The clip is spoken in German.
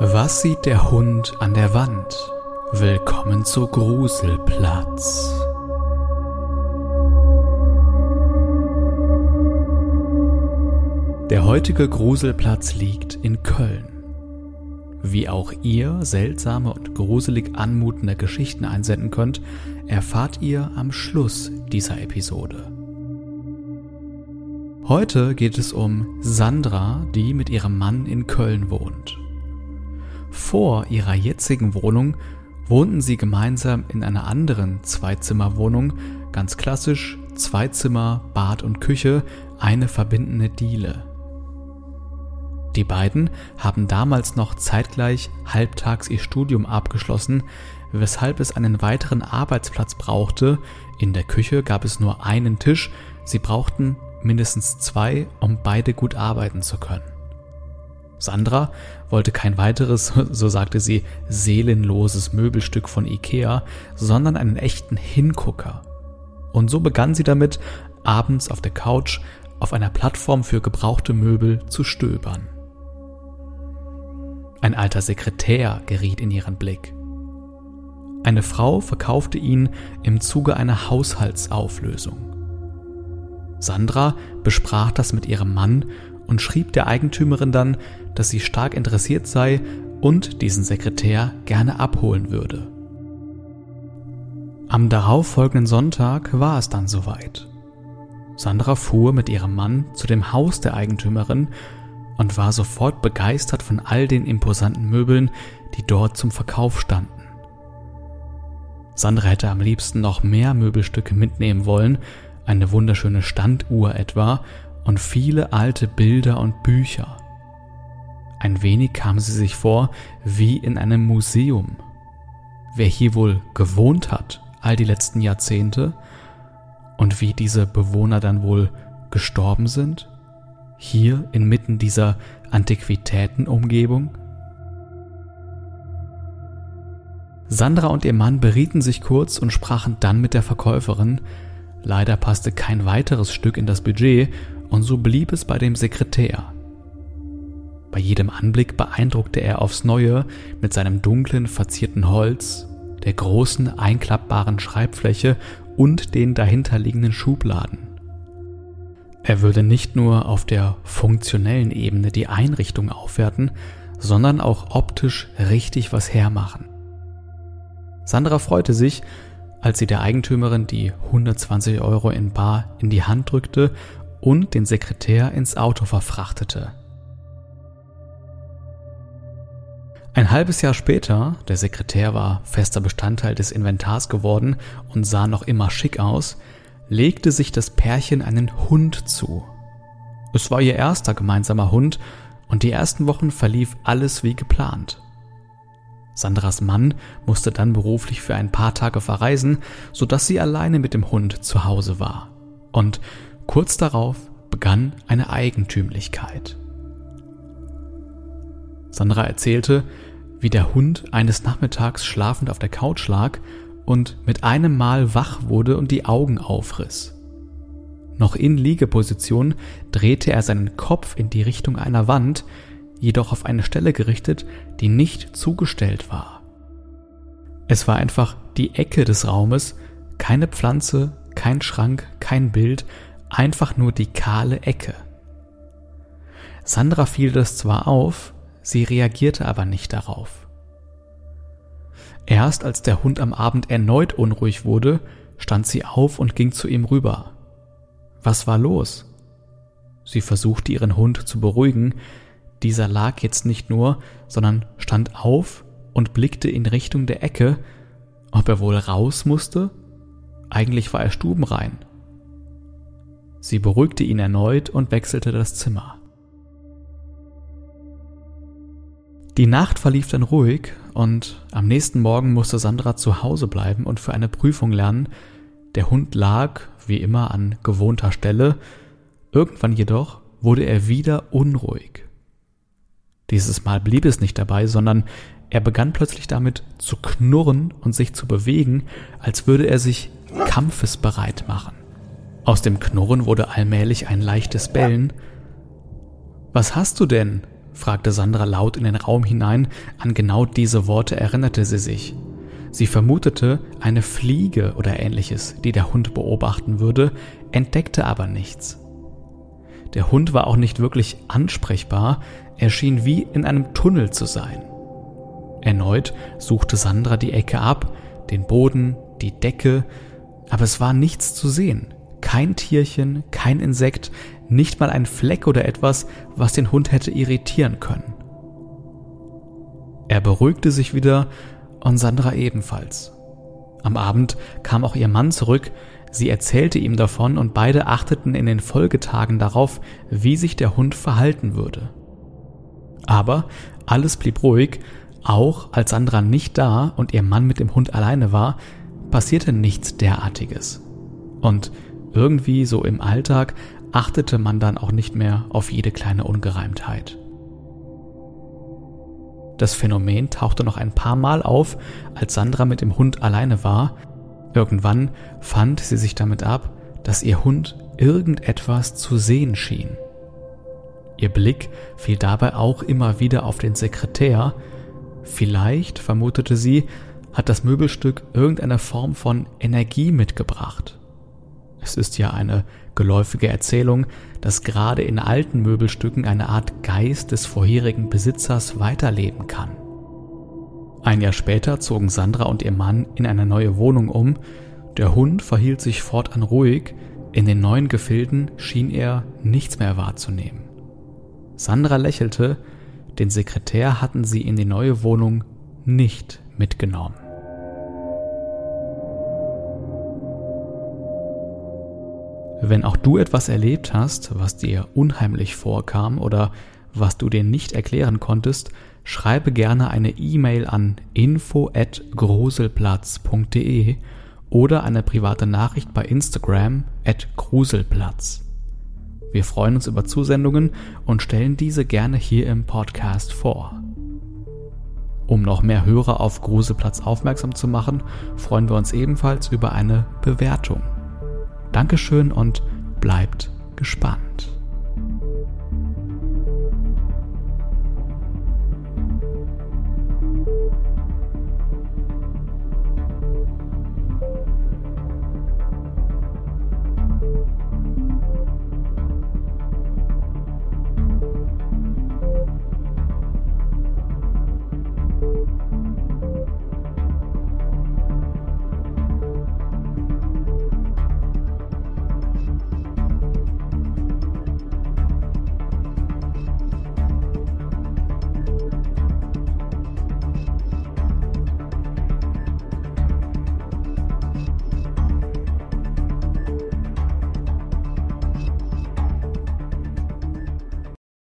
Was sieht der Hund an der Wand? Willkommen zu Gruselplatz. Der heutige Gruselplatz liegt in Köln. Wie auch ihr seltsame und gruselig anmutende Geschichten einsenden könnt, erfahrt ihr am Schluss dieser Episode. Heute geht es um Sandra, die mit ihrem Mann in Köln wohnt. Vor ihrer jetzigen Wohnung wohnten sie gemeinsam in einer anderen Zweizimmerwohnung, ganz klassisch zwei Zimmer, Bad und Küche, eine verbindende Diele. Die beiden haben damals noch zeitgleich halbtags ihr Studium abgeschlossen, weshalb es einen weiteren Arbeitsplatz brauchte. In der Küche gab es nur einen Tisch, sie brauchten mindestens zwei, um beide gut arbeiten zu können. Sandra wollte kein weiteres, so sagte sie, seelenloses Möbelstück von Ikea, sondern einen echten Hingucker. Und so begann sie damit, abends auf der Couch auf einer Plattform für gebrauchte Möbel zu stöbern. Ein alter Sekretär geriet in ihren Blick. Eine Frau verkaufte ihn im Zuge einer Haushaltsauflösung. Sandra besprach das mit ihrem Mann und schrieb der Eigentümerin dann, dass sie stark interessiert sei und diesen Sekretär gerne abholen würde. Am darauffolgenden Sonntag war es dann soweit. Sandra fuhr mit ihrem Mann zu dem Haus der Eigentümerin und war sofort begeistert von all den imposanten Möbeln, die dort zum Verkauf standen. Sandra hätte am liebsten noch mehr Möbelstücke mitnehmen wollen, eine wunderschöne Standuhr etwa und viele alte Bilder und Bücher. Ein wenig kam sie sich vor wie in einem Museum. Wer hier wohl gewohnt hat all die letzten Jahrzehnte und wie diese Bewohner dann wohl gestorben sind? Hier inmitten dieser Antiquitätenumgebung? Sandra und ihr Mann berieten sich kurz und sprachen dann mit der Verkäuferin, Leider passte kein weiteres Stück in das Budget und so blieb es bei dem Sekretär. Bei jedem Anblick beeindruckte er aufs Neue mit seinem dunklen, verzierten Holz, der großen, einklappbaren Schreibfläche und den dahinterliegenden Schubladen. Er würde nicht nur auf der funktionellen Ebene die Einrichtung aufwerten, sondern auch optisch richtig was hermachen. Sandra freute sich, als sie der Eigentümerin die 120 Euro in Bar in die Hand drückte und den Sekretär ins Auto verfrachtete. Ein halbes Jahr später, der Sekretär war fester Bestandteil des Inventars geworden und sah noch immer schick aus, legte sich das Pärchen einen Hund zu. Es war ihr erster gemeinsamer Hund und die ersten Wochen verlief alles wie geplant. Sandras Mann musste dann beruflich für ein paar Tage verreisen, sodass sie alleine mit dem Hund zu Hause war. Und kurz darauf begann eine Eigentümlichkeit. Sandra erzählte, wie der Hund eines Nachmittags schlafend auf der Couch lag und mit einem Mal wach wurde und die Augen aufriss. Noch in Liegeposition drehte er seinen Kopf in die Richtung einer Wand, jedoch auf eine Stelle gerichtet, die nicht zugestellt war. Es war einfach die Ecke des Raumes, keine Pflanze, kein Schrank, kein Bild, einfach nur die kahle Ecke. Sandra fiel das zwar auf, sie reagierte aber nicht darauf. Erst als der Hund am Abend erneut unruhig wurde, stand sie auf und ging zu ihm rüber. Was war los? Sie versuchte ihren Hund zu beruhigen, dieser lag jetzt nicht nur, sondern stand auf und blickte in Richtung der Ecke, ob er wohl raus musste? Eigentlich war er stubenrein. Sie beruhigte ihn erneut und wechselte das Zimmer. Die Nacht verlief dann ruhig und am nächsten Morgen musste Sandra zu Hause bleiben und für eine Prüfung lernen. Der Hund lag, wie immer, an gewohnter Stelle. Irgendwann jedoch wurde er wieder unruhig. Dieses Mal blieb es nicht dabei, sondern er begann plötzlich damit zu knurren und sich zu bewegen, als würde er sich kampfesbereit machen. Aus dem Knurren wurde allmählich ein leichtes Bellen. Was hast du denn? fragte Sandra laut in den Raum hinein, an genau diese Worte erinnerte sie sich. Sie vermutete eine Fliege oder ähnliches, die der Hund beobachten würde, entdeckte aber nichts. Der Hund war auch nicht wirklich ansprechbar, er schien wie in einem Tunnel zu sein. Erneut suchte Sandra die Ecke ab, den Boden, die Decke, aber es war nichts zu sehen. Kein Tierchen, kein Insekt, nicht mal ein Fleck oder etwas, was den Hund hätte irritieren können. Er beruhigte sich wieder und Sandra ebenfalls. Am Abend kam auch ihr Mann zurück, sie erzählte ihm davon und beide achteten in den Folgetagen darauf, wie sich der Hund verhalten würde. Aber alles blieb ruhig, auch als Sandra nicht da und ihr Mann mit dem Hund alleine war, passierte nichts derartiges. Und irgendwie so im Alltag achtete man dann auch nicht mehr auf jede kleine Ungereimtheit. Das Phänomen tauchte noch ein paar Mal auf, als Sandra mit dem Hund alleine war. Irgendwann fand sie sich damit ab, dass ihr Hund irgendetwas zu sehen schien. Ihr Blick fiel dabei auch immer wieder auf den Sekretär. Vielleicht, vermutete sie, hat das Möbelstück irgendeine Form von Energie mitgebracht. Es ist ja eine geläufige Erzählung, dass gerade in alten Möbelstücken eine Art Geist des vorherigen Besitzers weiterleben kann. Ein Jahr später zogen Sandra und ihr Mann in eine neue Wohnung um. Der Hund verhielt sich fortan ruhig, in den neuen Gefilden schien er nichts mehr wahrzunehmen. Sandra lächelte, den Sekretär hatten sie in die neue Wohnung nicht mitgenommen. Wenn auch du etwas erlebt hast, was dir unheimlich vorkam oder was du dir nicht erklären konntest, schreibe gerne eine E-Mail an info@gruselplatz.de oder eine private Nachricht bei Instagram at gruselplatz. Wir freuen uns über Zusendungen und stellen diese gerne hier im Podcast vor. Um noch mehr Hörer auf Gruselplatz aufmerksam zu machen, freuen wir uns ebenfalls über eine Bewertung. Dankeschön und bleibt gespannt.